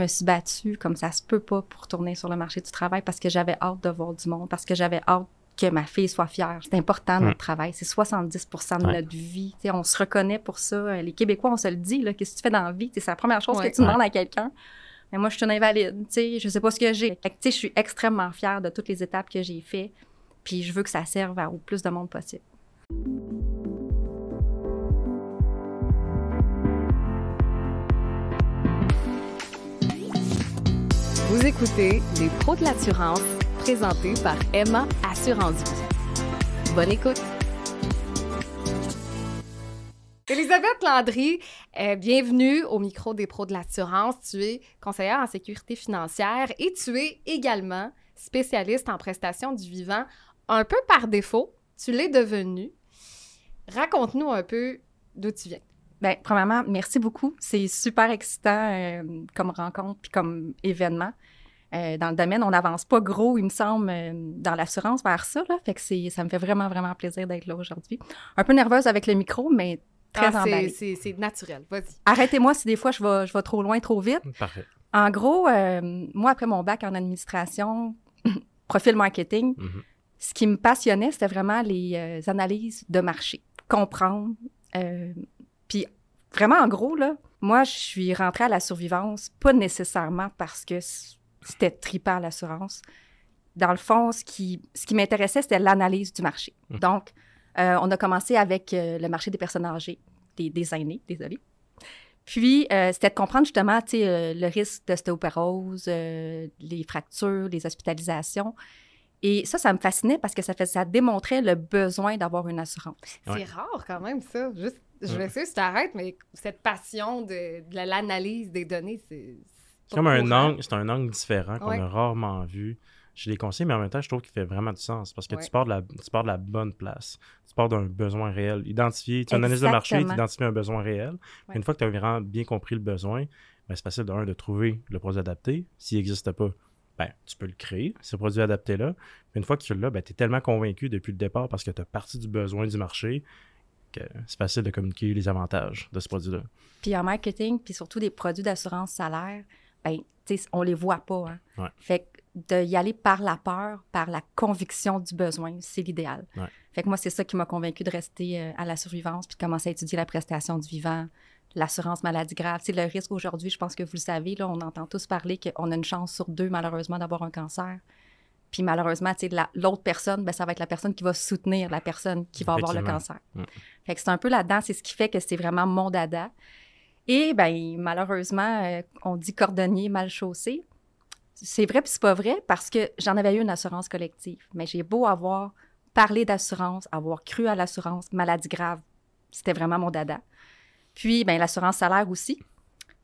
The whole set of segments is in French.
Je me suis battue comme ça se peut pas pour tourner sur le marché du travail parce que j'avais hâte de voir du monde, parce que j'avais hâte que ma fille soit fière. C'est important, notre travail. C'est 70% de notre vie. on se reconnaît pour ça. Les Québécois, on se le dit. Qu'est-ce que tu fais dans la vie? C'est la première chose que tu demandes à quelqu'un. Mais moi, je suis une invalide. Je je sais pas ce que j'ai. Je suis extrêmement fière de toutes les étapes que j'ai faites. Puis je veux que ça serve à au plus de monde possible. Vous écoutez Les pros de l'assurance, présentés par Emma Assurance Vie. Bonne écoute. Elisabeth Landry, euh, bienvenue au micro des pros de l'assurance. Tu es conseillère en sécurité financière et tu es également spécialiste en prestations du vivant, un peu par défaut. Tu l'es devenu. Raconte-nous un peu d'où tu viens. Bien, premièrement, merci beaucoup. C'est super excitant euh, comme rencontre puis comme événement. Euh, dans le domaine, on n'avance pas gros, il me semble, euh, dans l'assurance vers ça. Là. Fait que ça me fait vraiment, vraiment plaisir d'être là aujourd'hui. Un peu nerveuse avec le micro, mais très ah, emballée. C'est naturel. Vas-y. Arrêtez-moi si des fois je vais, je vais trop loin, trop vite. Parfait. En gros, moi, après mon bac en administration, profil marketing, mm-hmm. ce qui me passionnait, c'était vraiment les analyses de marché. Comprendre, puis vraiment, en gros, là, moi, je suis rentrée à la survivance, pas nécessairement parce que c'était tripant l'assurance. Dans le fond, ce qui, ce qui m'intéressait, c'était l'analyse du marché. Mmh. Donc, euh, on a commencé avec euh, le marché des personnes âgées, des, des aînés, désolé. Puis, euh, c'était de comprendre justement le risque d'ostéoporose, les fractures, les hospitalisations. Et ça, ça me fascinait parce que ça, fait, ça démontrait le besoin d'avoir une assurance. C'est rare quand même, ça. Juste je vais essayer si t'arrêtes, mais cette passion de, l'analyse des données, c'est. Comme un angle, c'est un angle différent qu'on a rarement vu Je les conseille, mais en même temps, je trouve qu'il fait vraiment du sens parce que tu, pars de la, tu pars de la bonne place. Tu pars d'un besoin réel. Identifier, tu analyses le marché, tu identifies un besoin réel. Une fois que tu as vraiment bien compris le besoin, ben, c'est facile de, de trouver le produit adapté. S'il n'existe pas, ben, tu peux le créer, ce produit adapté-là. Une fois que tu l'as, ben, tu es tellement convaincu depuis le départ parce que tu as parti du besoin du marché c'est facile de communiquer les avantages de ce produit-là. Puis en marketing, puis surtout des produits d'assurance salaire, ben, on les voit pas. Hein. Fait que d'y aller par la peur, par la conviction du besoin, c'est l'idéal. Fait que moi, c'est ça qui m'a convaincu de rester euh, à la survivance puis de commencer à étudier la prestation du vivant, l'assurance maladie grave. C'est le risque aujourd'hui, je pense que vous le savez, là, on entend tous parler qu'on a une chance sur deux, malheureusement, d'avoir un cancer. Puis malheureusement, l'autre personne, ben, ça va être la personne qui va soutenir la personne qui va avoir le cancer. Fait que c'est un peu là-dedans, c'est ce qui fait que c'est vraiment mon dada. Et ben malheureusement, euh, on dit cordonnier mal chaussé. C'est vrai puis c'est pas vrai parce que j'en avais eu une assurance collective. Mais j'ai beau avoir parlé d'assurance, avoir cru à l'assurance maladie grave, c'était vraiment mon dada. Puis ben l'assurance salaire aussi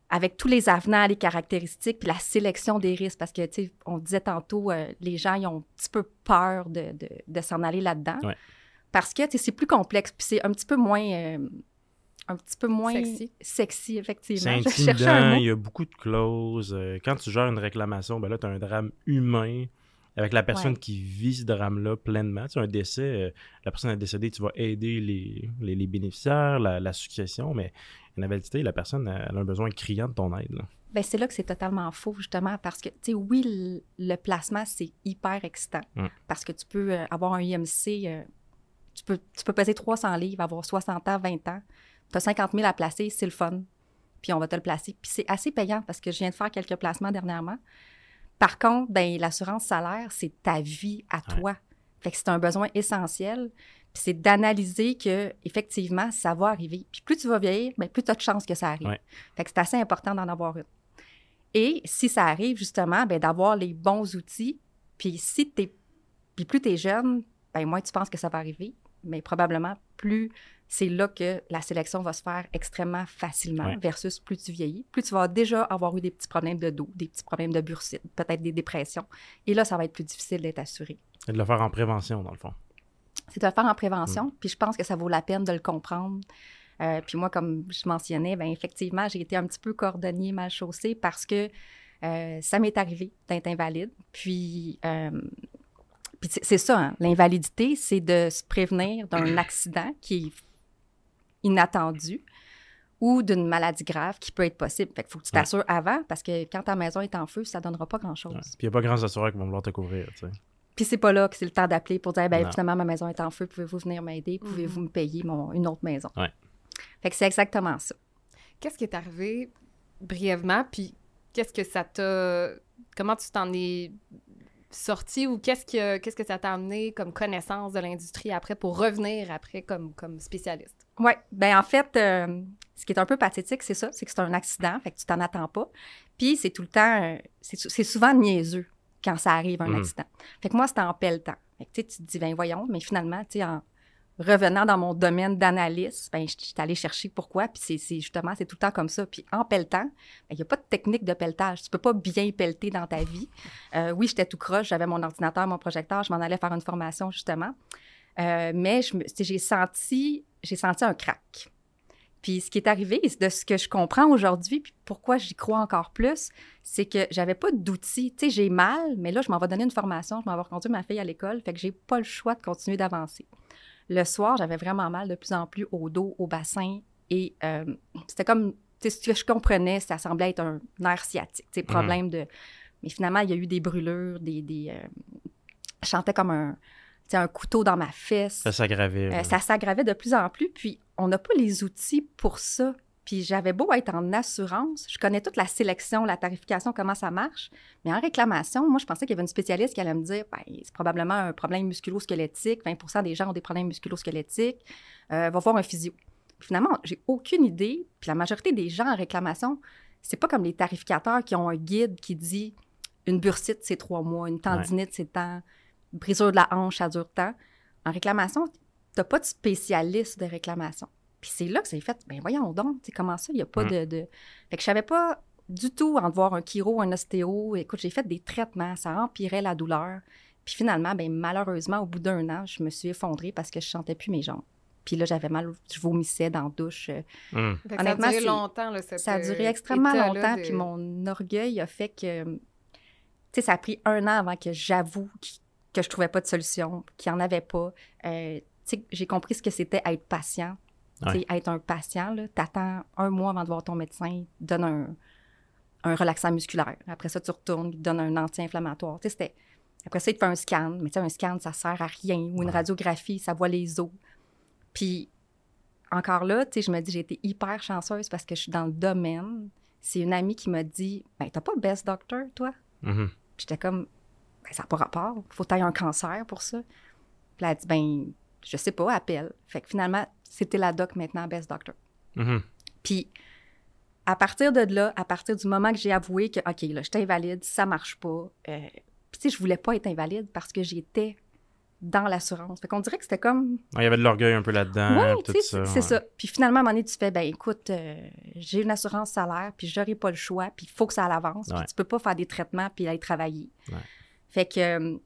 avec tous les avenants, les caractéristiques, puis la sélection des risques, parce que, tu sais, on disait tantôt, euh, les gens, ils ont un petit peu peur de, de, s'en aller là-dedans. Parce que, tu sais, c'est plus complexe, puis c'est un petit peu moins... Euh, un petit peu moins sexy, effectivement. C'est intimidant, il y a beaucoup de clauses. Euh, quand tu gères une réclamation, ben là, tu as un drame humain avec la personne qui vit ce drame-là pleinement. Tu as un décès, la personne est décédée, tu vas aider les, les, bénéficiaires, la, la, succession, mais invalidité, la personne a un besoin criant de ton aide. Bien, c'est là que c'est totalement faux, justement, parce que, tu sais, oui, le, placement, c'est hyper excitant. Mm. Parce que tu peux euh, avoir un IMC, euh, tu, peux, tu peux peser 300 livres, avoir 60 ans, 20 ans. Tu as 50 000 à placer, c'est le fun. Puis on va te le placer. Puis c'est assez payant parce que je viens de faire quelques placements dernièrement. Par contre, ben, l'assurance salaire, c'est ta vie à toi. Fait que c'est un besoin essentiel c'est d'analyser que effectivement ça va arriver. Puis plus tu vas vieillir, bien, plus tu as de chances que ça arrive. Fait que c'est assez important d'en avoir une. Et si ça arrive, justement, bien, d'avoir les bons outils. Puis si tu Puis plus tu es jeune, bien, moins tu penses que ça va arriver. Mais probablement, plus c'est là que la sélection va se faire extrêmement facilement versus plus tu vieillis. Plus tu vas déjà avoir eu des petits problèmes de dos, des petits problèmes de bursite, peut-être des dépressions. Et là, ça va être plus difficile d'être assuré. Et de le faire en prévention, dans le fond c'est de le faire en prévention. Mm. Puis je pense que ça vaut la peine de le comprendre. Euh, puis moi, comme je mentionnais, bien, effectivement, j'ai été un petit peu cordonnier mal chaussé parce que euh, ça m'est arrivé d'être invalide. Puis, euh, puis c'est ça, hein. l'invalidité, c'est de se prévenir d'un accident qui est inattendu ou d'une maladie grave qui peut être possible. Fait qu'il faut que tu t'assures avant parce que quand ta maison est en feu, ça donnera pas grand-chose. Puis il n'y a pas grands assureurs qui vont vouloir te couvrir, tu sais. Puis c'est pas là que c'est le temps d'appeler pour dire, ben finalement, ma maison est en feu, pouvez-vous venir m'aider? Pouvez-vous mm-hmm. me payer mon, une autre maison? Ouais. Fait que c'est exactement ça. Qu'est-ce qui est arrivé brièvement, puis qu'est-ce que ça t'a... Comment tu t'en es sorti ou qu'est-ce que, qu'est-ce que ça t'a amené comme connaissance de l'industrie après pour revenir après comme, comme spécialiste? Oui, ben en fait, euh, ce qui est un peu pathétique, c'est ça, c'est que c'est un accident, fait que tu t'en attends pas. Puis c'est tout le temps, euh, c'est, souvent niaiseux quand ça arrive, un mmh. accident. Fait que moi, c'était en pelletant. Fait que tu te dis, ben voyons, mais finalement, tu sais, en, revenant dans mon domaine d'analyse, ben, je suis allée chercher pourquoi, puis c'est justement, c'est tout le temps comme ça. Puis en pelletant, ben, il n'y a pas de technique de pelletage. Tu peux pas bien pelleter dans ta vie. Euh, oui, j'étais tout croche, j'avais mon ordinateur, mon projecteur, je m'en allais faire une formation, justement. Euh, mais j'ai senti, senti un crack. Puis ce qui est arrivé, de ce que je comprends aujourd'hui, puis pourquoi j'y crois encore plus, c'est que j'avais pas d'outils. Tu sais, j'ai mal, mais là, je m'en vais donner une formation, je m'en vais reconduire ma fille à l'école, fait que j'ai pas le choix de continuer d'avancer. Le soir, j'avais vraiment mal de plus en plus au dos, au bassin. Et euh, c'était comme, tu sais, ce que je comprenais, ça semblait être un nerf sciatique, tu sais, problème de... Mais finalement, il y a eu des brûlures, des... des euh, je sentais comme un, un couteau dans ma fesse. Ça s'aggravait. Euh, ça s'aggravait de plus en plus. Puis, on n'a pas les outils pour ça. Puis j'avais beau être en assurance, je connais toute la sélection, la tarification, comment ça marche, mais en réclamation, moi, je pensais qu'il y avait une spécialiste qui allait me dire ben, c'est probablement un problème musculo-squelettique, 20% des gens ont des problèmes musculo-squelettiques, euh, va voir un physio. finalement, j'ai aucune idée, puis la majorité des gens en réclamation, c'est pas comme les tarificateurs qui ont un guide qui dit une bursite, c'est trois mois, une tendinite, c'est temps, brisure de la hanche, ça dure temps. En réclamation, tu n'as pas de spécialiste de réclamation. Puis c'est là que ça fait, ben voyons donc, tu comment ça, il n'y a pas mm. de, de, Fait que je savais pas du tout en voir un chiro, un ostéo. Écoute, j'ai fait des traitements, ça empirait la douleur. Puis finalement, ben malheureusement, au bout d'un an, je me suis effondrée parce que je sentais plus mes jambes. Puis là, j'avais mal, je vomissais dans la douche. Mm. ça a duré longtemps, là, Ça a duré extrêmement longtemps, puis mon orgueil a fait que... Tu sais, ça a pris un an avant que j'avoue que je trouvais pas de solution, qu'il n'y en avait pas. Euh, tu sais, j'ai compris ce que c'était être patient, être un patient, tu attends un mois avant de voir ton médecin, il te donne un, un relaxant musculaire. Après ça, tu retournes, il te donne un anti-inflammatoire. Après ça, il te fait un scan, mais un scan, ça sert à rien. Ou une radiographie, ça voit les os. Puis, encore là, je me dis, j'ai été hyper chanceuse parce que je suis dans le domaine. C'est une amie qui m'a dit, ben, t'as pas Best Doctor, toi? Mm-hmm. J'étais comme, ben, ça n'a pas rapport. Faut que un cancer pour ça. Puis elle a dit, ben, je sais pas, appelle. Fait que finalement, c'était la doc maintenant, Best Doctor. Mm-hmm. Puis, à partir de là, à partir du moment que j'ai avoué que, OK, là, j'étais invalide, ça marche pas. Euh, puis, tu sais, je voulais pas être invalide parce que j'étais dans l'assurance. Fait qu'on dirait que c'était comme. Il y avait de l'orgueil un peu là-dedans. Oui, c'est ça. Puis finalement, à un moment donné, tu fais, ben écoute, euh, j'ai une assurance salaire, puis j'aurai pas le choix, puis il faut que ça l'avance. Puis tu peux pas faire des traitements puis aller travailler. Fait que euh,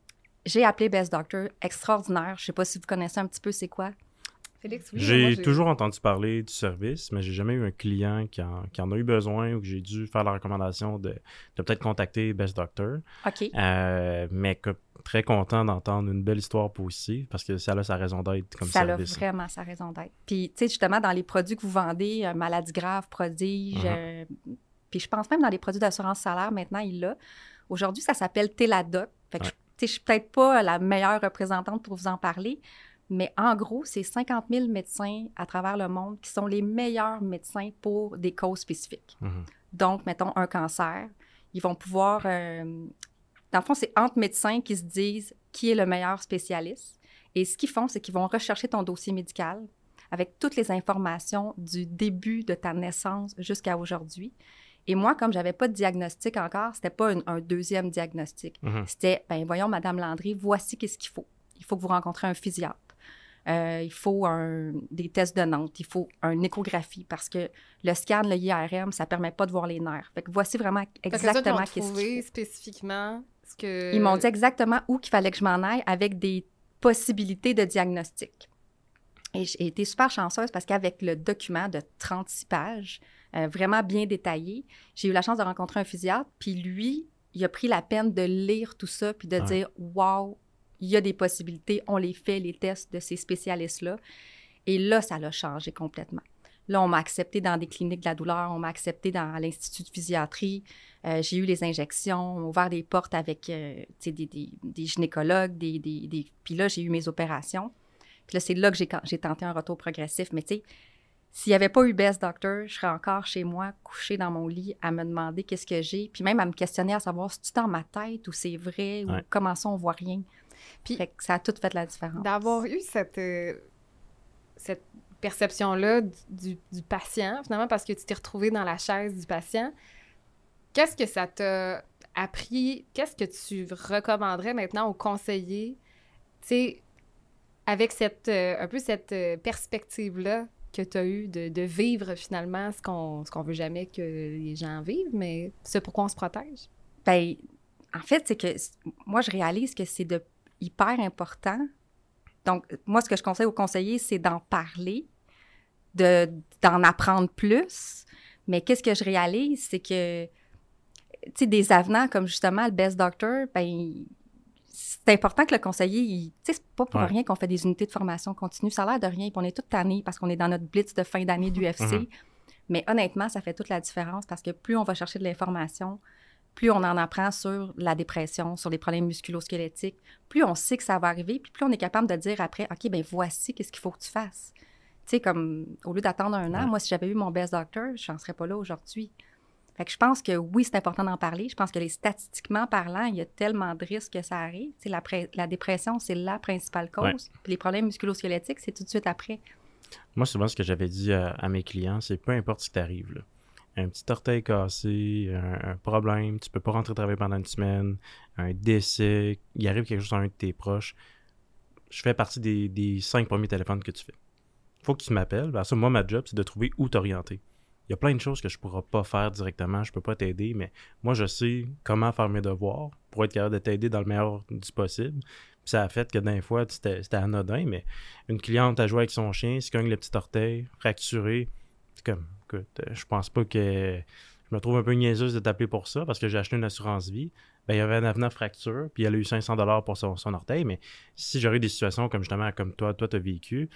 j'ai appelé Best Doctor, extraordinaire. Je sais pas si vous connaissez un petit peu c'est quoi. Félix, oui, j'ai toujours entendu parler du service, mais j'ai jamais eu un client qui en, a eu besoin ou que j'ai dû faire la recommandation de, peut-être contacter Best Doctor. OK. Euh, mais très content d'entendre une belle histoire positive parce que ça a sa raison d'être comme ça. Ça a vraiment sa raison d'être. Puis, tu sais, justement, dans les produits que vous vendez, euh, maladies graves, prodige, mm-hmm. euh, puis je pense même dans les produits d'assurance salaire, maintenant, il l'a. Aujourd'hui, ça s'appelle Teladoc. Fait que je, je suis peut-être pas la meilleure représentante pour vous en parler, mais en gros, c'est 50 000 médecins à travers le monde qui sont les meilleurs médecins pour des causes spécifiques. Mhm. Donc, mettons un cancer, ils vont pouvoir... Euh, dans le fond, c'est entre médecins qui se disent qui est le meilleur spécialiste. Et ce qu'ils font, c'est qu'ils vont rechercher ton dossier médical avec toutes les informations du début de ta naissance jusqu'à aujourd'hui. Et moi, comme j'avais pas de diagnostic encore, c'était pas un deuxième diagnostic. Mhm. C'était, ben voyons, Madame Landry, voici qu'est-ce qu'il faut. Il faut que vous rencontrez un physiatre. Euh, il faut des tests de Nantes, il faut une échographie parce que le scan, le IRM, ça ne permet pas de voir les nerfs. Fait que voici vraiment exactement ce qu'ils spécifiquement ce que... Ils m'ont dit exactement où qu'il fallait que je m'en aille avec des possibilités de diagnostic. Et j'ai été super chanceuse parce qu'avec le document de 36 pages, euh, vraiment bien détaillé, j'ai eu la chance de rencontrer un physiatre, puis lui, il a pris la peine de lire tout ça, puis de dire « Wow, il y a des possibilités, on les fait, les tests de ces spécialistes-là. Et là, ça l'a changé complètement. Là, on m'a accepté dans des cliniques de la douleur, on m'a accepté dans l'Institut de physiatrie. Euh, j'ai eu les injections, on m'a ouvert des portes avec euh, des, des, des, gynécologues, des, des, puis là, j'ai eu mes opérations. Puis là, c'est là que j'ai tenté un retour progressif. Mais tu sais, s'il n'y avait pas eu Best Doctor, je serais encore chez moi, couchée dans mon lit, à me demander qu'est-ce que j'ai, puis même à me questionner à savoir si c'est dans ma tête ou c'est vrai ou comment ça, on voit rien? Puis ça a tout fait la différence. D'avoir eu cette, euh, cette perception-là du, du, patient, finalement, parce que tu t'es retrouvé dans la chaise du patient, qu'est-ce que ça t'a appris? Qu'est-ce que tu recommanderais maintenant aux conseillers? Tu sais, avec cette, euh, un peu cette euh, perspective-là que tu as eu de, vivre finalement ce qu'on ce veut jamais que les gens vivent, mais c'est pourquoi on se protège? Bien, en fait, c'est que moi, je réalise que c'est de hyper important. Donc, moi, ce que je conseille aux conseillers, c'est d'en parler, de, d'en apprendre plus. Mais qu'est-ce que je réalise, c'est que, tu sais, des avenants comme justement le Best Doctor, ben, c'est important que le conseiller, tu sais, c'est pas pour rien qu'on fait des unités de formation continue. Ça a l'air de rien, puis on est toute tannée parce qu'on est dans notre blitz de fin d'année du UFC. Mm-hmm. Mais honnêtement, ça fait toute la différence parce que plus on va chercher de l'information, plus on en apprend sur la dépression, sur les problèmes musculo-squelettiques, plus on sait que ça va arriver, puis plus on est capable de dire après, OK, ben voici qu'est-ce qu'il faut que tu fasses. Tu sais, comme au lieu d'attendre un an, moi, si j'avais eu mon best doctor, je n'en serais pas là aujourd'hui. Fait que je pense que oui, c'est important d'en parler. Je pense que les statistiquement parlant, il y a tellement de risques que ça arrive. La, la, dépression, c'est la principale cause. Puis les problèmes musculo-squelettiques, c'est tout de suite après. Moi, souvent, ce que j'avais dit à, mes clients, c'est peu importe ce qui t'arrive, un petit orteil cassé, un, problème, tu peux pas rentrer travailler pendant une semaine, un décès, il arrive quelque chose à un de tes proches, je fais partie des, cinq premiers téléphones que tu fais. Il faut que tu m'appelles. Ben ça, moi, ma job, c'est de trouver où t'orienter. Il y a plein de choses que je ne pourrai pas faire directement, je peux pas t'aider, mais moi, je sais comment faire mes devoirs pour être capable de t'aider dans le meilleur du possible. ça a fait que d'un fois, c'était anodin, mais une cliente a joué avec son chien, se cogne le petit orteil, fracturé. C'est comme, écoute, euh, je pense pas que je me trouve un peu niaiseuse de t'appeler pour ça parce que j'ai acheté une assurance vie. Ben, il y avait un avenant fracture, puis elle a eu 500 dollars pour son, orteil. Mais si j'aurais des situations comme justement comme toi, toi, tu as vécu,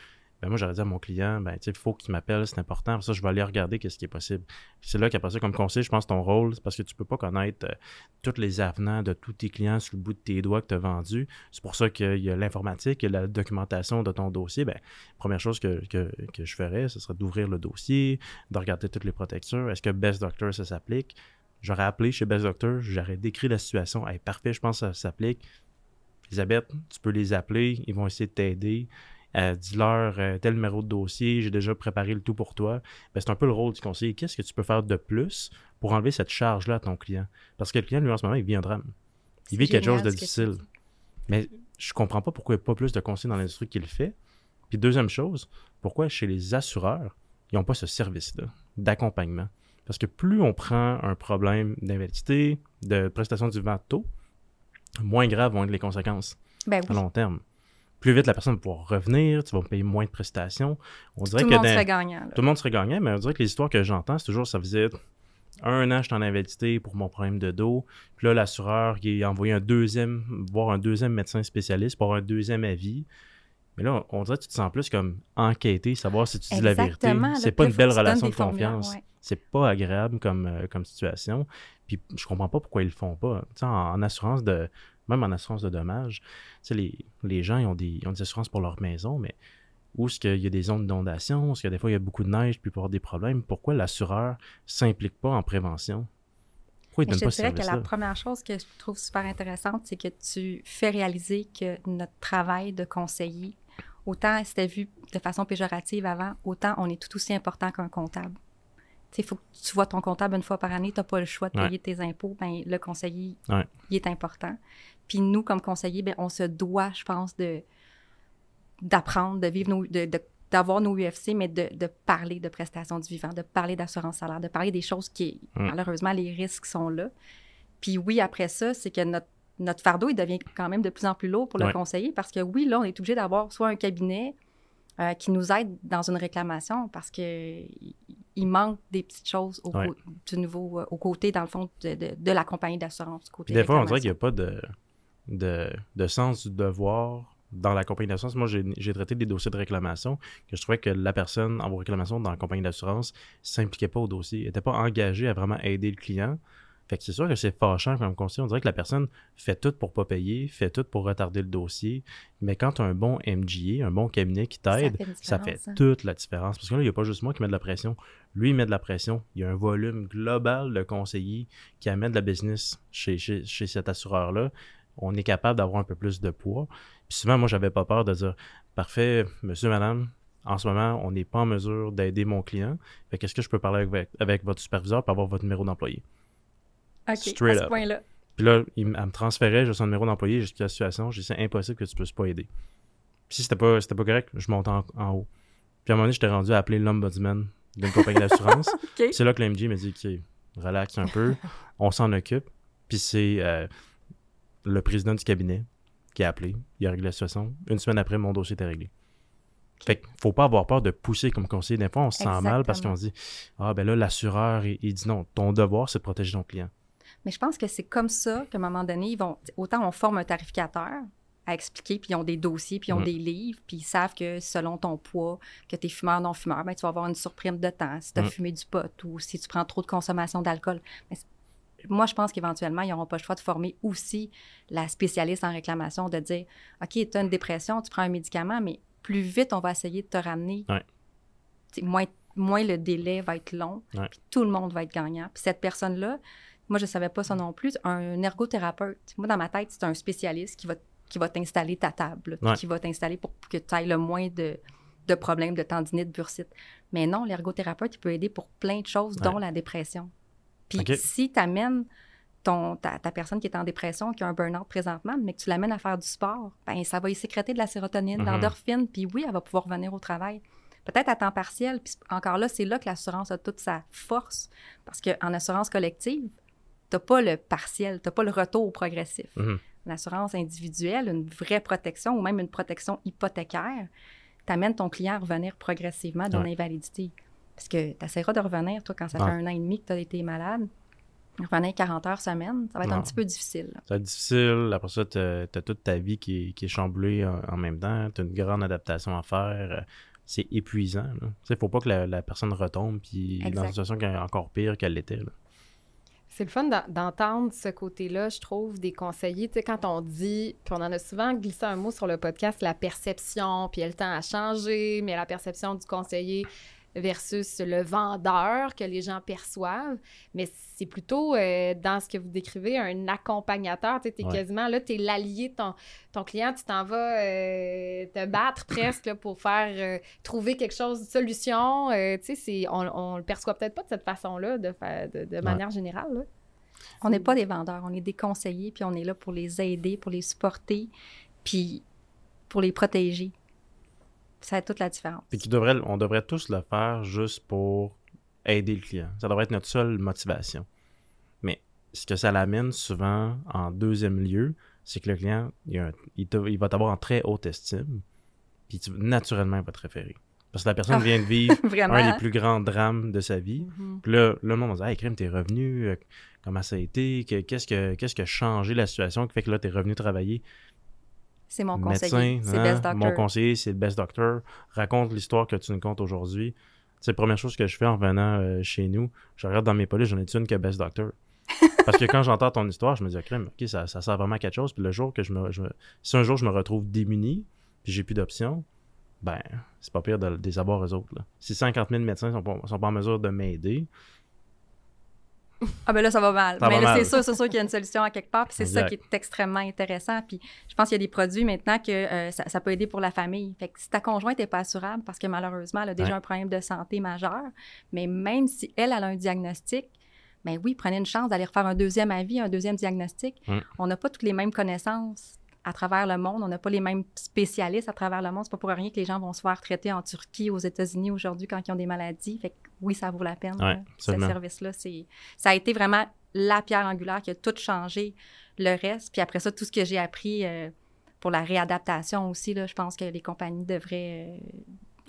ben moi, j'aurais dit à mon client, ben, il faut qu'il m'appelle, c'est important. Ça, je vais aller regarder qu'est-ce qui est possible. C'est là qu'après ça, comme conseil, je pense ton rôle, c'est parce que tu peux pas connaître euh, tous les avenants de tous tes clients sur le bout de tes doigts que tu as vendus. C'est pour ça qu'il y a l'informatique, a la documentation de ton dossier. Ben, première chose que, je ferais, ce serait d'ouvrir le dossier, de regarder toutes les protections. Est-ce que Best Doctor, ça s'applique? J'aurais appelé chez Best Doctor, j'aurais décrit la situation. Hey, parfait, je pense que ça s'applique. Elisabeth, tu peux les appeler, ils vont essayer de t'aider. Euh, dis-leur euh, tel numéro de dossier, j'ai déjà préparé le tout pour toi. Ben, c'est un peu le rôle du conseiller. Qu'est-ce que tu peux faire de plus pour enlever cette charge-là à ton client? Parce que le client, lui, en ce moment, il vit un drame. Il vit quelque chose de difficile. Mais je comprends pas pourquoi il n'y a pas plus de conseillers dans l'industrie qui le fait. Puis deuxième chose, pourquoi chez les assureurs, ils n'ont pas ce service-là d'accompagnement? Parce que plus on prend un problème d'invalidité, de prestation du vent tôt, moins graves vont être les conséquences ben à long terme plus vite la personne va pouvoir revenir, tu vas payer moins de prestations. On dirait tout le monde serait gagnant. Tout le monde serait gagnant, mais on dirait que les histoires que j'entends, c'est toujours ça faisait un an, j'étais en invalidité pour mon problème de dos. Puis là, l'assureur, il a envoyé un deuxième, voir un deuxième médecin spécialiste pour avoir un deuxième avis. Mais là, on dirait que tu te sens plus comme enquêté, savoir si tu dis la vérité. C'est pas une belle relation de confiance. C'est pas agréable comme, euh, comme situation. Puis je comprends pas pourquoi ils le font pas. En, en, assurance de même en assurance de dommages, les, les gens ils ont, des, ont des assurances pour leur maison, mais où est-ce qu'il y a des zones d'inondation, où est-ce que des fois il y a beaucoup de neige, puis pour avoir des problèmes, pourquoi l'assureur ne s'implique pas en prévention? Pourquoi il donne je pas dirais que la première chose que je trouve super intéressante, c'est que tu fais réaliser que notre travail de conseiller, autant c'était vu de façon péjorative avant, autant on est tout aussi important qu'un comptable. Il faut que tu vois ton comptable une fois par année, tu n'as pas le choix de payer tes impôts, ben, le conseiller, il est important. Puis nous, comme conseillers, ben, on se doit, je pense, de d'apprendre, de vivre nos, de, d'avoir nos UFC, mais de, de, parler de prestations du vivant, de parler d'assurance salaire, de parler des choses qui, mm. malheureusement, les risques sont là. Puis oui, après ça, c'est que notre, notre fardeau, il devient quand même de plus en plus lourd pour le conseiller parce que oui, là, on est obligé d'avoir soit un cabinet euh, qui nous aide dans une réclamation parce que il manque des petites choses au, du nouveau, euh, au côté, dans le fond, de, de, de la compagnie d'assurance. Des fois, on dirait qu'il n'y a pas de, de, de, sens du devoir dans la compagnie d'assurance, moi, j'ai traité des dossiers de réclamation que je trouvais que la personne en réclamation dans la compagnie d'assurance s'impliquait pas au dossier, n'était pas engagée à vraiment aider le client. Fait que c'est sûr que c'est fâchant comme conseil. On dirait que la personne fait tout pour pas payer, fait tout pour retarder le dossier. Mais quand tu as un bon MGA, un bon cabinet qui t'aide, ça fait, hein. toute la différence. Parce que là, il n'y a pas juste moi qui met de la pression. Lui, il met de la pression. Il y a un volume global de conseillers qui amènent de la business chez, chez, chez cet assureur-là. On est capable d'avoir un peu plus de poids. Puis souvent, moi, j'avais pas peur de dire Parfait, monsieur, madame, en ce moment, on n'est pas en mesure d'aider mon client. Fait qu'est-ce que je peux parler avec, avec votre superviseur pour avoir votre numéro d'employé? OK, Straight à ce point-là. Puis là, il me transférait, j'ai son numéro d'employé, jusqu'à la situation. J'ai dit, c'est impossible que tu puisses pas aider. Puis si c'était pas, c'était pas correct, je monte en, haut. Puis à un moment donné, j'étais rendu à appeler l'ombudsman d'une compagnie d'assurance. C'est là que l'MG m'a dit, OK, relax un peu, on s'en occupe. Puis c'est euh, le président du cabinet qui a appelé, il a réglé la situation. Une semaine après, mon dossier était réglé. Fait qu'il faut pas avoir peur de pousser comme conseiller. Des fois, on se sent mal parce qu'on se dit Ah, ben là, l'assureur, il, dit non, ton devoir, c'est de protéger ton client. Mais je pense que c'est comme ça qu'à un moment donné, ils vont. Autant on forme un tarificateur à expliquer, puis ils ont des dossiers, puis ils ont des livres, puis ils savent que selon ton poids, que tu es fumeur, non-fumeur, ben, tu vas avoir une surprime de temps si tu as fumé du pot ou si tu prends trop de consommation d'alcool. Moi, je pense qu'éventuellement, ils n'auront pas le choix de former aussi la spécialiste en réclamation, de dire OK, tu as une dépression, tu prends un médicament, mais plus vite on va essayer de te ramener. Moins, moins le délai va être long, puis tout le monde va être gagnant. Puis cette personne-là, moi, je ne savais pas ça non plus, un ergothérapeute. Moi, dans ma tête, c'est un spécialiste qui va, qui va t'installer ta table, qui va t'installer pour que tu ailles le moins de, de problèmes de tendinite, bursite. Mais non, l'ergothérapeute, il peut aider pour plein de choses, dont la dépression. Puis si tu amènes ton, ta, personne qui est en dépression, qui a un burn-out présentement, mais que tu l'amènes à faire du sport, ben ça va y sécréter de la sérotonine, de mhm. l'endorphine, puis oui, elle va pouvoir revenir au travail. Peut-être à temps partiel, puis encore là, c'est là que l'assurance a toute sa force, parce qu'en assurance collective, tu n'as pas le partiel, tu n'as pas le retour progressif. Mhm. L'assurance individuelle, une vraie protection ou même une protection hypothécaire, t'amène ton client à revenir progressivement dans l'invalidité. Parce que tu essaieras de revenir, toi, quand ça fait un an et demi que tu as été malade, revenir 40 heures semaine, ça va être un petit peu difficile. Ça va être difficile. Après ça, tu as, toute ta vie qui est, qui est chamboulée en, même temps. Tu as une grande adaptation à faire. C'est épuisant. Il ne faut pas que la, personne retombe puis dans une situation qui est encore pire qu'elle l'était. C'est le fun d'entendre ce côté-là, je trouve, des conseillers. Tu sais, quand on dit, puis on en a souvent glissé un mot sur le podcast, la perception, puis le temps a changé, mais la perception du conseiller versus le vendeur que les gens perçoivent. Mais c'est plutôt euh, dans ce que vous décrivez un accompagnateur. Tu es quasiment là, tu es l'allié de ton, ton, client, tu t'en vas euh, te battre presque pour faire euh, trouver quelque chose, de solution. tu sais, on, on le perçoit peut-être pas de cette façon-là, de, de, de manière générale. On n'est pas des vendeurs, on est des conseillers, puis on est là pour les aider, pour les supporter, puis pour les protéger. Ça a toute la différence. Puis devrait, on devrait tous le faire juste pour aider le client. Ça devrait être notre seule motivation. Mais ce que ça l'amène souvent en deuxième lieu, c'est que le client, il, va t'avoir en très haute estime, puis naturellement, il va te référer. Parce que la personne ah. vient de vivre un des plus grands drames de sa vie. Mm-hmm. Puis là, le monde va dire Hey, Crime, t'es revenu, euh, comment ça a été? Qu'est-ce que, qu'est-ce qui a changé la situation qui fait que là, t'es revenu travailler c'est mon conseiller. C'est Best Doctor. Mon conseiller, c'est le Best Doctor. Raconte l'histoire que tu nous comptes aujourd'hui. C'est la première chose que je fais en venant euh, chez nous. Je regarde dans mes polices, j'en ai une que Best Doctor. Parce que quand j'entends ton histoire, je me dis, ok, ça, ça sert vraiment à quelque chose. Puis le jour que je me, Si un jour je me retrouve démuni, puis j'ai plus d'options, ben, c'est pas pire de, des avoir eux autres. Si 50 000 médecins sont sont pas en mesure de m'aider, ah ben là, ça va mal. mais c'est sûr, c'est sûr qu'il y a une solution à quelque part, puis c'est ça qui est extrêmement intéressant. Puis je pense qu'il y a des produits maintenant que euh, ça, peut aider pour la famille. Fait que si ta conjointe n'est pas assurable, parce que malheureusement, elle a déjà un problème de santé majeur, mais même si elle, a un diagnostic, ben oui, prenez une chance d'aller refaire un deuxième avis, un deuxième diagnostic. On n'a pas toutes les mêmes connaissances à travers le monde. On n'a pas les mêmes spécialistes à travers le monde. C'est pas pour rien que les gens vont se faire traiter en Turquie, aux États-Unis aujourd'hui quand ils ont des maladies. Fait que oui, ça vaut la peine. ce service-là, c'est ça a été vraiment la pierre angulaire qui a tout changé le reste. Puis après ça, tout ce que j'ai appris euh, pour la réadaptation aussi, là, je pense que les compagnies devraient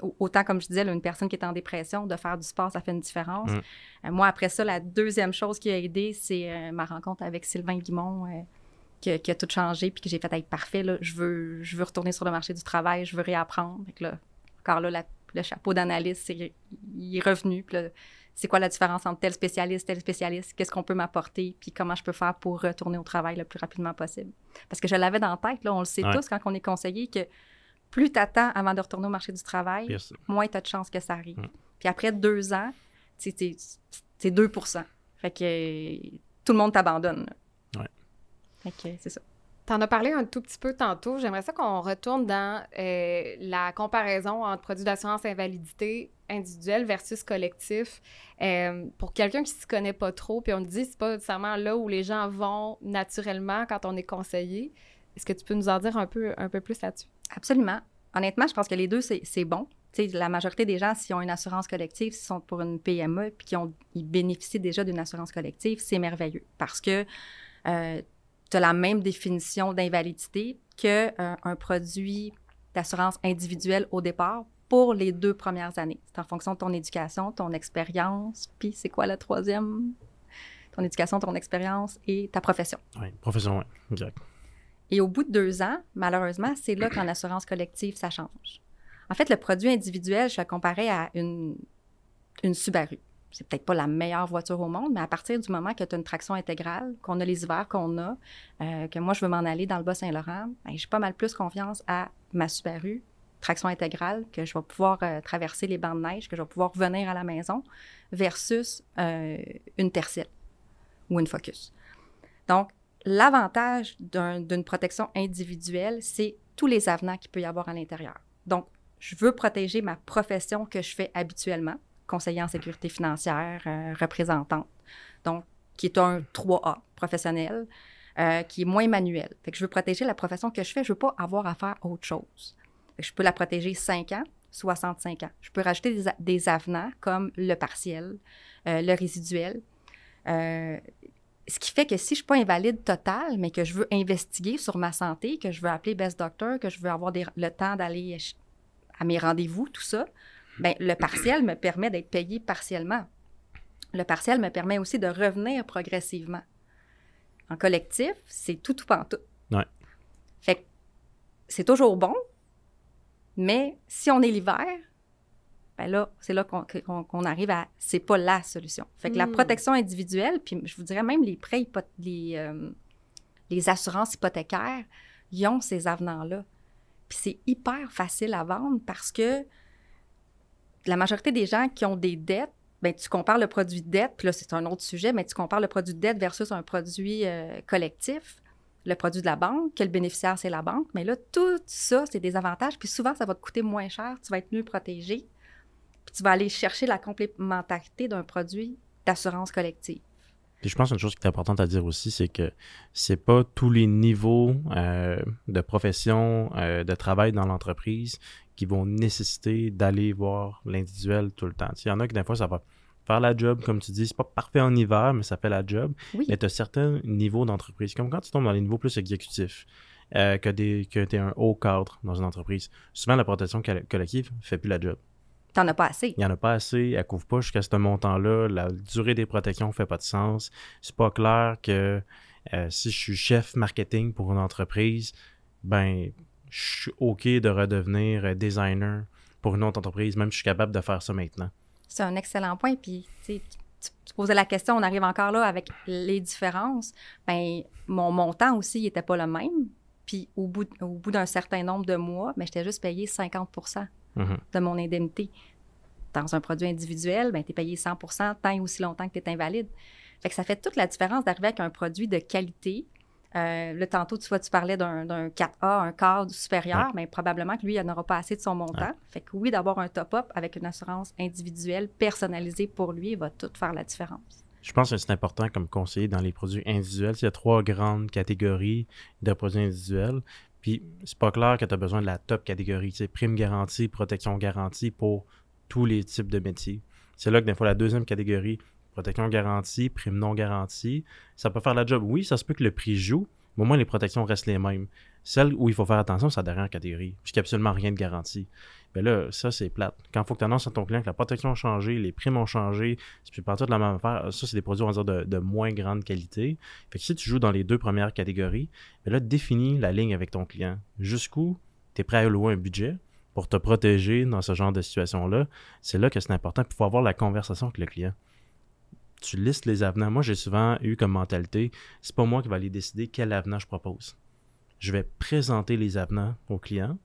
euh, autant comme je disais, une personne qui est en dépression, de faire du sport, ça fait une différence. Mm. Euh, moi, après ça, la deuxième chose qui a aidé, c'est ma rencontre avec Sylvain Guimont, que, a tout changé, puis que j'ai fait être parfait, là, je, veux, je veux retourner sur le marché du travail, je veux réapprendre. Fait là, encore là, le chapeau d'analyste, il est revenu. Puis c'est quoi la différence entre tel spécialiste, tel spécialiste, qu'est-ce qu'on peut m'apporter, puis comment je peux faire pour retourner au travail le plus rapidement possible? Parce que je l'avais dans la tête, là, on le sait tous quand on est conseillé, que plus tu attends avant de retourner au marché du travail, moins tu as de chances que ça arrive. Puis après deux ans, c'est 2% Fait que tout le monde t'abandonne. Ouais. Que c'est ça. Tu en as parlé un tout petit peu tantôt. J'aimerais ça qu'on retourne dans euh, la comparaison entre produits d'assurance invalidité individuel versus collectif. Euh, pour quelqu'un qui ne se connaît pas trop, puis on te dit c'est pas nécessairement là où les gens vont naturellement quand on est conseillé. Est-ce que tu peux nous en dire un peu, un peu plus là-dessus? Absolument. Honnêtement, je pense que les deux, c'est bon. la majorité des gens, s'ils ont une assurance collective, s'ils sont pour une PME, puis qu'ils ils bénéficient déjà d'une assurance collective, c'est merveilleux parce que euh, tu as la même définition d'invalidité qu'un euh, produit d'assurance individuelle au départ pour les deux premières années. C'est en fonction de ton éducation, ton expérience, puis c'est quoi la troisième? Ton éducation, ton expérience et ta profession. Oui, profession, oui, exact. Et au bout de deux ans, malheureusement, c'est là qu'en assurance collective, ça change. En fait, le produit individuel, je le comparais à une, une Subaru. C'est peut-être pas la meilleure voiture au monde, mais à partir du moment que tu as une traction intégrale, qu'on a les hivers qu'on a, euh, que moi, je veux m'en aller dans le Bas-Saint-Laurent, ben, j'ai pas mal plus confiance à ma Subaru traction intégrale, que je vais pouvoir euh, traverser les bancs de neige, que je vais pouvoir revenir à la maison, versus euh, une tercelle ou une Focus. Donc, l'avantage d'une protection individuelle, c'est tous les avenants qu'il peut y avoir à l'intérieur. Donc, je veux protéger ma profession que je fais habituellement, conseiller en sécurité financière, euh, représentante, donc qui est un 3A professionnel, qui est moins manuel. Fait je veux protéger la profession que je fais, je veux pas avoir à faire autre chose. Je peux la protéger 5 ans, 65 ans. Je peux rajouter des, avenants comme le partiel, euh, le résiduel. Euh, ce qui fait que si je ne suis pas invalide totale, mais que je veux investiguer sur ma santé, que je veux appeler Best Doctor, que je veux avoir le temps d'aller à mes rendez-vous, tout ça, ben, le partiel me permet d'être payé partiellement. Le partiel me permet aussi de revenir progressivement. En collectif, c'est tout ou pas tout. Ouais. Fait que c'est toujours bon, mais si on est l'hiver, ben là, c'est là qu'on arrive à. C'est pas la solution. Fait que la hmm. protection individuelle, puis je vous dirais même les prêts, les, euh, les assurances hypothécaires, ils ont ces avenants-là. Puis c'est hyper facile à vendre parce que la majorité des gens qui ont des dettes, ben tu compares le produit de dette, puis là, c'est un autre sujet, mais tu compares le produit de dette versus un produit euh, collectif le produit de la banque, que le bénéficiaire, c'est la banque. Mais là, tout ça, c'est des avantages. Puis souvent, ça va te coûter moins cher, tu vas être mieux protégé. Puis tu vas aller chercher la complémentarité d'un produit d'assurance collective. Puis je pense une chose qui est importante à dire aussi, c'est que c'est pas tous les niveaux euh, de profession, euh, de travail dans l'entreprise qui vont nécessiter d'aller voir l'individuel tout le temps. Il y en a que des fois, ça va faire la job, comme tu dis, c'est pas parfait en hiver, mais ça fait la job. Mais tu as certains niveaux d'entreprise, comme quand tu tombes dans les niveaux plus exécutifs, euh, que, tu es un haut cadre dans une entreprise. Souvent, la protection collective ne fait plus la job. T'en as pas assez. Il n'y en a pas assez, elle couvre pas jusqu'à ce montant-là, la durée des protections ne fait pas de sens. C'est pas clair que euh, si je suis chef marketing pour une entreprise, ben je suis OK de redevenir designer pour une autre entreprise, même si je suis capable de faire ça maintenant. C'est un excellent point. Puis, tu, tu posais la question, on arrive encore là avec les différences. Bien, mon montant aussi, il n'était pas le même. Puis, au bout, au bout d'un certain nombre de mois, ben, j'étais juste payé 50 mm-hmm. de mon indemnité. Dans un produit individuel, ben, tu es payé 100% tant et aussi longtemps que tu es invalide. Fait que ça fait toute la différence d'arriver avec un produit de qualité euh, le tantôt, tu vois, tu parlais d'un 4A, un cadre supérieur, mais probablement que lui, il n'aura pas assez de son montant. Fait que oui, d'avoir un top-up avec une assurance individuelle personnalisée pour lui, il va tout faire la différence. Je pense que c'est important comme conseiller dans les produits individuels. Il y a trois grandes catégories de produits individuels. Puis c'est pas clair que tu as besoin de la top catégorie. C'est prime garantie, protection garantie pour tous les types de métiers. C'est là que des fois la deuxième catégorie, protection garantie, prime non garantie, ça peut faire la job. Oui, ça se peut que le prix joue, mais au moins les protections restent les mêmes. Celle où il faut faire attention, c'est la dernière catégorie, puisqu'il n'y a absolument rien de garanti. ben là, ça, c'est plate. Quand il faut que tu annonces à ton client que la protection a changé, les primes ont changé, puis pas de la même affaire, ça, c'est des produits, on va dire, de, moins grande qualité. Fait que si tu joues dans les deux premières catégories, ben là, définis la ligne avec ton client. Jusqu'où tu es prêt à allouer un budget pour te protéger dans ce genre de situation-là? C'est là que c'est important. Il faut avoir la conversation avec le client tu listes les avenants. Moi, j'ai souvent eu comme mentalité, c'est pas moi qui va aller décider quel avenant je propose. Je vais présenter les avenants aux clients.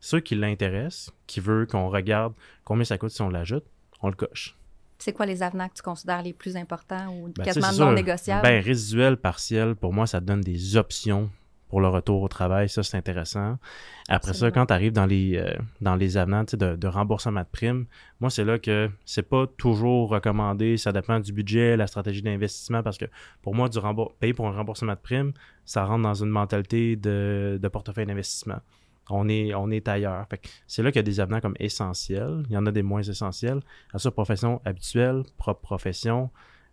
Ceux qui l'intéressent, qui veulent qu'on regarde combien ça coûte si on l'ajoute, on le coche. C'est quoi les avenants que tu considères les plus importants ou ben, quasiment non négociables? Ben, résiduel, partiel, pour moi, ça donne des options pour le retour au travail. Ça, c'est intéressant. Après ça, quand tu arrives dans les, euh, dans les avenants de, de, remboursement de primes, moi, c'est là que c'est pas toujours recommandé. Ça dépend du budget, la stratégie d'investissement, parce que pour moi, du payer pour un remboursement de primes, ça rentre dans une mentalité de, de portefeuille d'investissement. On est, on est ailleurs. c'est là qu'il y a des avenants comme essentiels. Il y en a des moins essentiels. À ça, profession habituelle, propre profession,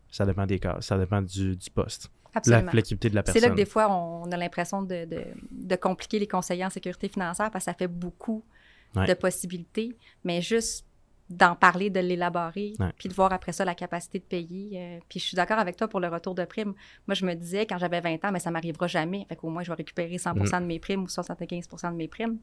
ça dépend des cas, ça dépend du, du poste. La flexibilité de la personne. C'est là que des fois, on a l'impression de, de, compliquer les conseillers en sécurité financière parce que ça fait beaucoup de possibilités. Mais juste d'en parler, de l'élaborer, puis de voir après ça la capacité de payer. Euh, puis je suis d'accord avec toi pour le retour de primes. Moi, je me disais quand j'avais 20 ans, mais ça m'arrivera jamais. Fait qu'au moins, je vais récupérer 100 mm. de mes primes ou 75% de mes primes.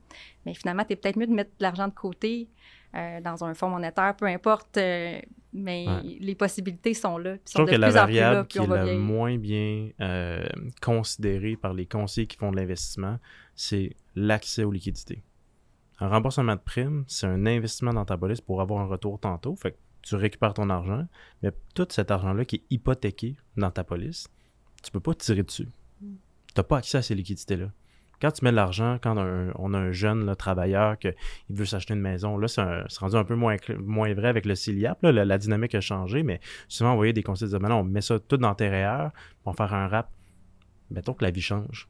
Mais finalement, tu es peut-être mieux de mettre de l'argent de côté euh, dans un fonds monétaire, peu importe. Euh, mais les possibilités sont là. Je trouve que la variable qui est la moins bien considérée par les conseillers qui font de l'investissement, c'est l'accès aux liquidités. Un remboursement de prime, c'est un investissement dans ta police pour avoir un retour tantôt. Fait que tu récupères ton argent, mais tout cet argent-là qui est hypothéqué dans ta police, tu peux pas tirer dessus. Mm. Tu n'as pas accès à ces liquidités-là. Quand tu mets de l'argent, quand on a un jeune travailleur qui veut s'acheter une maison, là, c'est rendu un peu moins, moins vrai avec le CILIAP. la, dynamique a changé, mais souvent, on voyait des conseils dire, on met ça tout dans tes REER, on va faire un rap. Mettons que la vie change.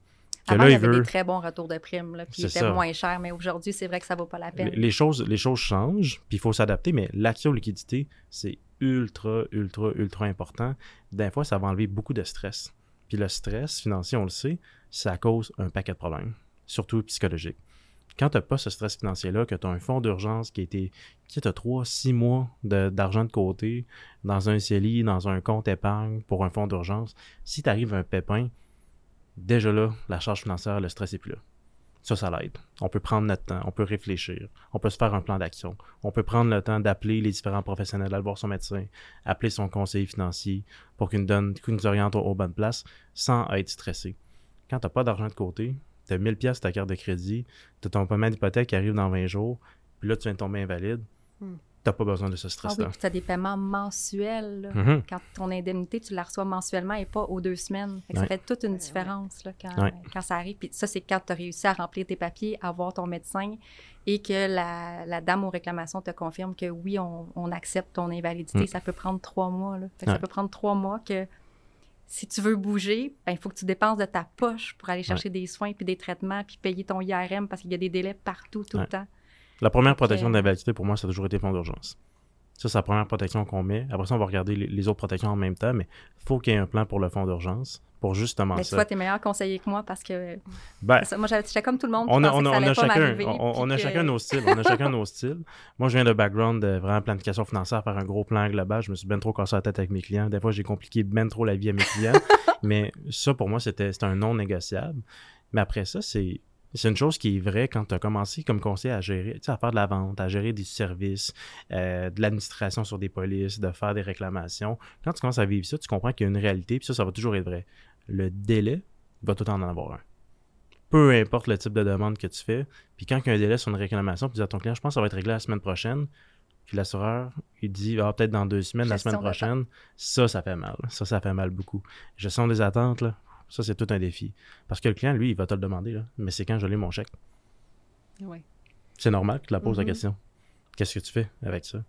Avant, il y avait des très bons retours de primes, là, puis étaient moins chers, mais aujourd'hui, c'est vrai que ça vaut pas la peine. Les choses, les choses changent, puis il faut s'adapter, mais l'accès aux liquidités, c'est ultra, ultra, ultra important. Des fois, ça va enlever beaucoup de stress. Puis le stress financier, on le sait, ça cause un paquet de problèmes, surtout psychologiques. Quand tu n'as pas ce stress financier-là, que tu as un fonds d'urgence qui a été, qui a 3, 6 mois d'argent de, côté dans un CELI, dans un compte épargne pour un fonds d'urgence, si tu arrives un pépin, déjà là, la charge financière, le stress n'est plus là. Ça, ça l'aide. On peut prendre notre temps, on peut réfléchir, on peut se faire un plan d'action, on peut prendre le temps d'appeler les différents professionnels, aller voir son médecin, appeler son conseiller financier pour qu'il nous donne, nous oriente aux, bonnes places sans être stressé. Quand tu n'as pas d'argent de côté, tu as 1000 pièces ta carte de crédit, tu as ton paiement d'hypothèque qui arrive dans 20 jours, puis là, tu viens de tomber invalide. Hmm n'as pas besoin de ce stress-là. Ah oui, tu as des paiements mensuels. Mm-hmm. Quand ton indemnité, tu la reçois mensuellement et pas aux deux semaines. Ça fait toute une différence là, quand, ça arrive. Puis ça, c'est quand tu as réussi à remplir tes papiers, à voir ton médecin et que la, dame aux réclamations te confirme que oui, on, accepte ton invalidité. Mm. Ça peut prendre trois mois. Là. Ça peut prendre trois mois que si tu veux bouger, ben, il faut que tu dépenses de ta poche pour aller chercher des soins puis des traitements puis payer ton IRM parce qu'il y a des délais partout, tout le temps. La première protection d'invalidité, pour moi, ça a toujours été fonds d'urgence. Ça, c'est la première protection qu'on met. Après ça, on va regarder les, autres protections en même temps, mais il faut qu'il y ait un plan pour le fonds d'urgence pour justement mais ça. Toi, tu es meilleur conseiller que moi parce que ben, moi, j'étais comme tout le monde. On a, on, a, chacun, on, a chacun nos styles. On a chacun nos styles. Moi, je viens de background de vraiment planification financière, faire un gros plan global. Je me suis bien trop cassé la tête avec mes clients. Des fois, j'ai compliqué bien trop la vie à mes clients. mais ça, pour moi, c'était un non négociable. Mais après ça, c'est c'est une chose qui est vraie quand tu as commencé comme conseiller à gérer, tu sais, à faire de la vente, à gérer des services, euh, de l'administration sur des polices, de faire des réclamations. Quand tu commences à vivre ça, tu comprends qu'il y a une réalité, puis ça, ça va toujours être vrai. Le délai va tout en avoir un. Peu importe le type de demande que tu fais, puis quand il y a un délai sur une réclamation, tu dis à ton client, je pense que ça va être réglé la semaine prochaine, puis l'assureur, il dit, ah, peut-être dans deux semaines, la semaine prochaine, ça, ça fait mal. Ça, ça fait mal beaucoup. Gestion des attentes, là, ça, c'est tout un défi. Parce que le client, lui, il va te le demander, là. mais c'est quand je l'ai mon chèque. Oui. C'est normal que tu la poses la mm-hmm. question. Qu'est-ce que tu fais avec ça?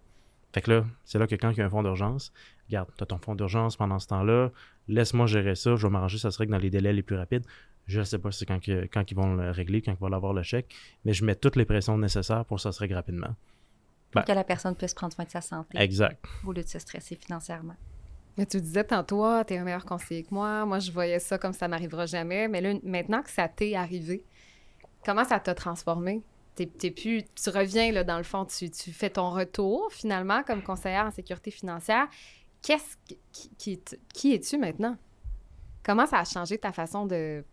Fait que là, c'est là que quand il y a un fonds d'urgence, regarde, tu as ton fonds d'urgence pendant ce temps-là, laisse-moi gérer ça, je vais m'arranger, ça serait que dans les délais les plus rapides. Je ne sais pas c'est quand, quand, ils vont le régler, quand ils vont avoir le chèque, mais je mets toutes les pressions nécessaires pour que ça se règle rapidement. Pour que la personne puisse prendre soin de sa santé. Exact. Au lieu de se stresser financièrement. Mais tu disais tantôt, ah, tu es un meilleur conseiller que moi. Moi, je voyais ça comme ça n'arrivera jamais. Mais là, maintenant que ça t'est arrivé, comment ça t'a transformé? plus, tu reviens, là, dans le fond, tu, tu, fais ton retour, finalement, comme conseillère en sécurité financière. Qu'est-ce qui, qui, es-tu maintenant? Comment ça a changé ta façon de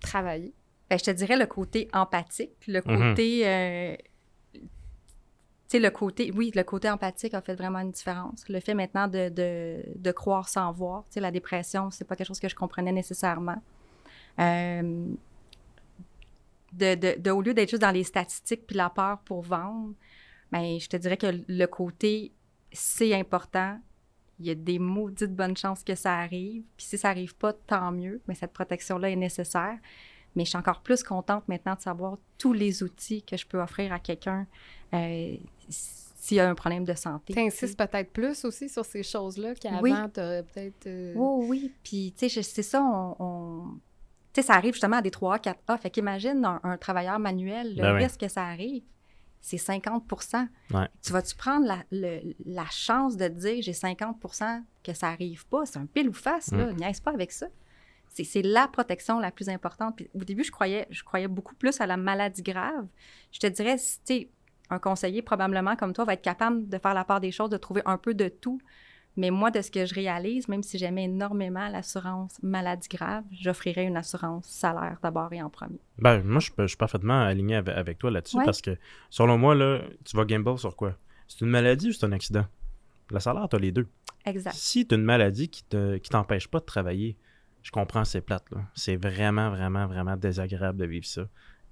travailler? Ben, je te dirais le côté empathique, le mhm. côté... Euh, sais, le côté... Oui, le côté empathique a fait vraiment une différence. Le fait maintenant de, de, de croire sans voir. Tu sais, la dépression, c'est pas quelque chose que je comprenais nécessairement. Euh, de, au lieu d'être juste dans les statistiques puis la peur pour vendre, ben, je te dirais que le côté c'est important. Il y a des maudites bonnes chances que ça arrive. Puis si ça n'arrive pas, tant mieux. Mais cette protection-là est nécessaire. Mais je suis encore plus contente maintenant de savoir tous les outils que je peux offrir à quelqu'un euh, s'il y a un problème de santé. Tu insistes peut-être plus aussi sur ces choses-là qu'avant, oui. peut-être... Euh, oui, oui. Puis, tu sais, c'est ça, on tu sais, ça arrive justement à des 3 4A. Fait qu'imagine un, travailleur manuel, le ben risque que ça arrive, c'est 50% Tu vas-tu prendre la, chance de te dire j'ai 50% que ça arrive pas? C'est un pile ou face, là. Mm. Niaise pas avec ça. C'est la protection la plus importante. Puis, au début, je croyais, je croyais beaucoup plus à la maladie grave. Je te dirais, tu sais, un conseiller probablement comme toi va être capable de faire la part des choses, de trouver un peu de tout mais moi, de ce que je réalise, même si j'aimais énormément l'assurance maladie grave, j'offrirais une assurance salaire d'abord et en premier. Ben, moi, je, suis parfaitement aligné avec, toi là-dessus parce que, selon moi, là, tu vas gamble sur quoi? C'est une maladie ou c'est un accident? Le salaire, tu as les deux. Exact. Si tu as une maladie qui ne qui t'empêche pas de travailler, je comprends, c'est plate. C'est vraiment, vraiment, vraiment désagréable de vivre ça.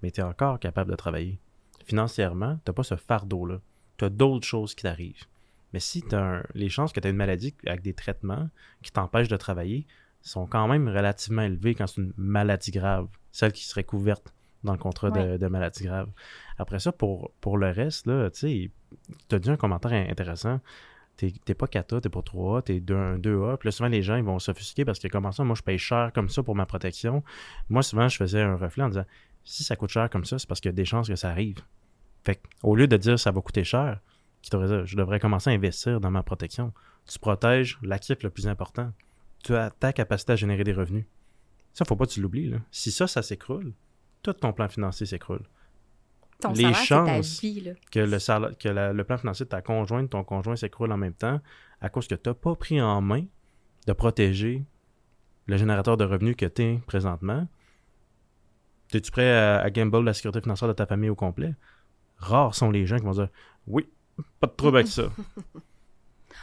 Mais tu es encore capable de travailler. Financièrement, tu n'as pas ce fardeau-là. Tu as d'autres choses qui t'arrivent. Mais si as les chances que tu aies une maladie avec des traitements qui t'empêchent de travailler sont quand même relativement élevées quand c'est une maladie grave, celle qui serait couverte dans le contrat de, maladie grave. Après ça, pour, pour le reste, tu tu as dit un commentaire intéressant. T'es pas 4A, t'es pas 3A, t'es 2, 2A. Puis là, souvent, les gens, ils vont s'offusquer parce que comment ça, moi, je paye cher comme ça pour ma protection. Moi, souvent, je faisais un reflet en disant, si ça coûte cher comme ça, c'est parce qu'il y a des chances que ça arrive. Fait au lieu de dire ça va coûter cher, je devrais commencer à investir dans ma protection. Tu protèges l'actif le plus important. Tu as ta capacité à générer des revenus. Ça, faut pas que tu l'oublies. Si ça, ça s'écroule, tout ton plan financier s'écroule. Ton les chances que, le, que le plan financier de ta conjointe, ton conjoint s'écroule en même temps à cause que tu n'as pas pris en main de protéger le générateur de revenus que tu es présentement. Es-tu prêt à, à gamble la sécurité financière de ta famille au complet? Rares sont les gens qui vont dire Oui, pas de trouble avec ça.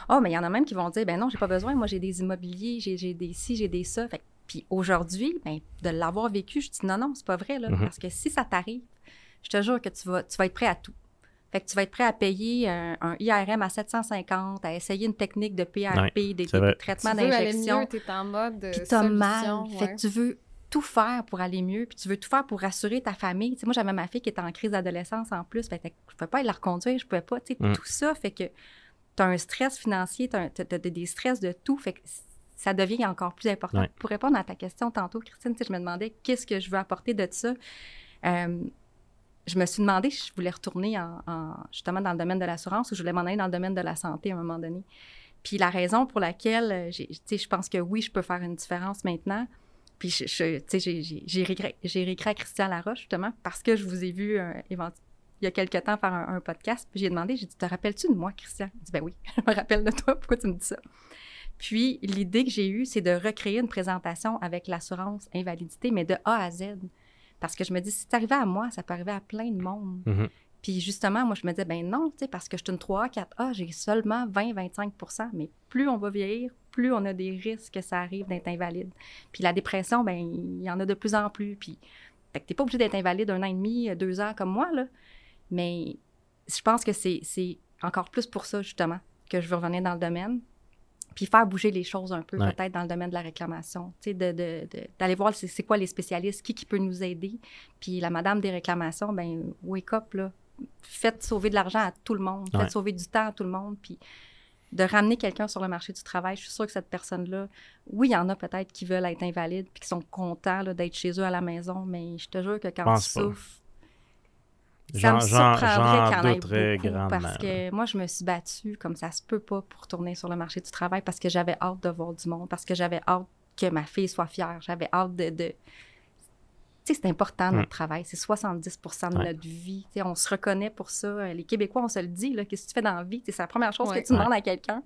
oh, mais il y en a même qui vont dire ben non, j'ai pas besoin, moi j'ai des immobiliers, j'ai des ci, j'ai des ça. puis aujourd'hui, ben, de l'avoir vécu, je dis non, non, c'est pas vrai, là, mm-hmm. parce que si ça t'arrive, je te jure que tu vas, tu vas être prêt à tout. Fait que tu vas être prêt à payer un, IRM à 750, à essayer une technique de PRP, des, traitements d'injection. Tu en mode Puis t'as mal. Fait que tu veux tout faire pour aller mieux, puis tu veux tout faire pour rassurer ta famille. Tu sais, moi, j'avais ma fille qui était en crise d'adolescence en plus, fait que je pouvais pas aller la reconduire, je pouvais pas, tu sais, mm. tout ça fait que tu as un stress financier, tu as, des stress de tout, fait que ça devient encore plus important. Pour répondre à ta question tantôt, Christine, tu sais, je me demandais qu'est-ce que je veux apporter de ça. Euh, je me suis demandé si je voulais retourner en, justement dans le domaine de l'assurance ou je voulais m'en aller dans le domaine de la santé à un moment donné. Puis la raison pour laquelle, euh, je pense que oui, je peux faire une différence maintenant, puis, j'ai réécrit à Christian Laroche, justement, parce que je vous ai vu euh, il y a quelques temps faire un, podcast. Puis, j'ai demandé, j'ai dit, te rappelles-tu de moi, Christian? Il dit, ben oui, je me rappelle de toi. Pourquoi tu me dis ça? Puis, l'idée que j'ai eue, c'est de recréer une présentation avec l'assurance invalidité, mais de A à Z. Parce que je me dis, si c'est arrivé à moi, ça peut arriver à plein de monde. Mm-hmm. Puis justement, moi, je me disais, ben non, tu sais, parce que je suis une 3A, 4A, j'ai seulement 20-25% Mais plus on va vieillir, plus on a des risques que ça arrive d'être invalide. Puis la dépression, ben il y en a de plus en plus. Puis, fait que t'es pas obligé d'être invalide un an et demi, deux ans comme moi, là. Mais je pense que c'est encore plus pour ça, justement, que je veux revenir dans le domaine. Puis faire bouger les choses un peu, peut-être dans le domaine de la réclamation. Tu sais, d'aller de, de, voir c'est quoi les spécialistes, qui, qui peut nous aider. Puis la madame des réclamations, ben wake up, là. Faites sauver de l'argent à tout le monde, faites sauver du temps à tout le monde, puis de ramener quelqu'un sur le marché du travail, je suis sûre que cette personne-là, oui, il y en a peut-être qui veulent être invalides puis qui sont contents d'être chez eux à la maison, mais je te jure que quand tu souffres, ça me surprendrait qu'il parce que moi, je me suis battue comme ça se peut pas pour retourner sur le marché du travail parce que j'avais hâte de voir du monde, parce que j'avais hâte que ma fille soit fière, j'avais hâte de sais, c'est important notre mm. travail. C'est 70% de notre vie. sais, on se reconnaît pour ça. Les Québécois, on se le dit. Qu'est-ce que tu fais dans la vie? C'est la première chose que tu demandes à quelqu'un.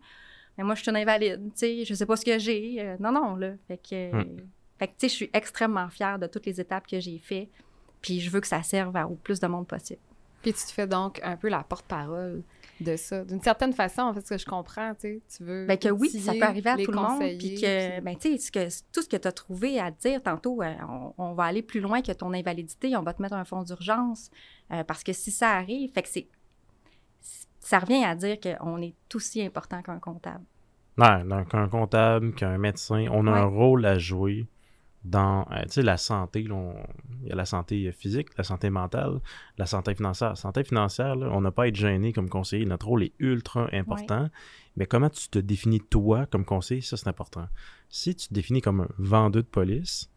Mais moi, je suis une invalide. Tu sais, je sais pas ce que j'ai. Euh, non, non, là. Fait que, mm. fait que tu sais, je suis extrêmement fière de toutes les étapes que j'ai faites. Puis je veux que ça serve à, au plus de monde possible. Puis tu te fais donc un peu la porte-parole de ça. D'une certaine façon, en fait, ce que je comprends, tu sais, tu veux. Bien que oui, ça peut arriver à tout le monde. Puis que, ben, tu sais, tout ce que tu as trouvé à dire tantôt, euh, on, va aller plus loin que ton invalidité, on va te mettre un fonds d'urgence. Euh, parce que si ça arrive, fait que c'est. Ça revient à dire qu'on est aussi important qu'un comptable. Ouais, donc un comptable, qu'un médecin, on a un rôle à jouer dans euh, la santé, il y a la santé physique, la santé mentale, la santé financière. La santé financière, on n'a pas à être gêné comme conseiller. Notre rôle est ultra important. Mais comment tu te définis toi comme conseiller, ça c'est important. Si tu te définis comme un vendeur de police,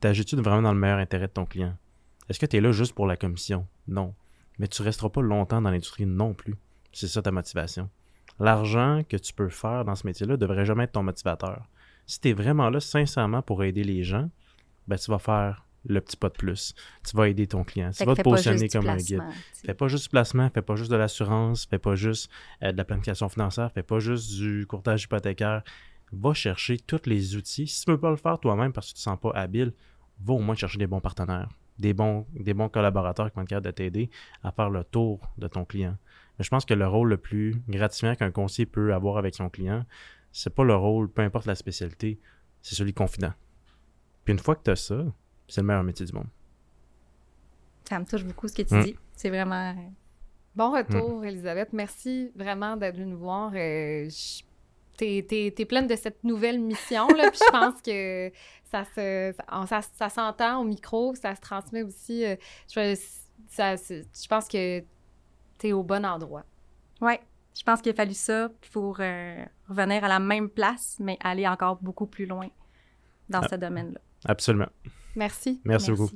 t'agites-tu vraiment dans le meilleur intérêt de ton client? Est-ce que tu es là juste pour la commission? Non. Mais tu resteras pas longtemps dans l'industrie non plus. C'est ça ta motivation. L'argent que tu peux faire dans ce métier-là devrait jamais être ton motivateur si tu es vraiment là sincèrement pour aider les gens, ben, tu vas faire le petit pas de plus. Tu vas aider ton client. Tu vas te positionner comme un guide. Fais pas juste du placement, fais pas juste de l'assurance, fais pas juste euh, de la planification financière, fais pas juste du courtage hypothécaire. Va chercher tous les outils. Si tu ne peux pas le faire toi-même parce que tu ne te sens pas habile, va au moins chercher des bons partenaires, des bons, des bons collaborateurs qui vont être capables de t'aider à faire le tour de ton client. Mais je pense que le rôle le plus gratifiant qu'un conseiller peut avoir avec son client, c'est pas le rôle, peu importe la spécialité, c'est celui confident. Puis une fois que tu as ça, c'est le meilleur métier du monde. Ça me touche beaucoup ce que tu mm. dis. C'est vraiment. Bon retour, mm. Elisabeth. Merci vraiment d'être venue nous voir. Euh, tu es, pleine de cette nouvelle mission, là, puis je pense que ça se ça, s'entend au micro, ça se transmet aussi. Euh, je, je pense que tu es au bon endroit. Oui, je pense qu'il a fallu ça pour euh, revenir à la même place, mais aller encore beaucoup plus loin dans ah. ce domaine-là. Absolument. Merci. Merci, beaucoup.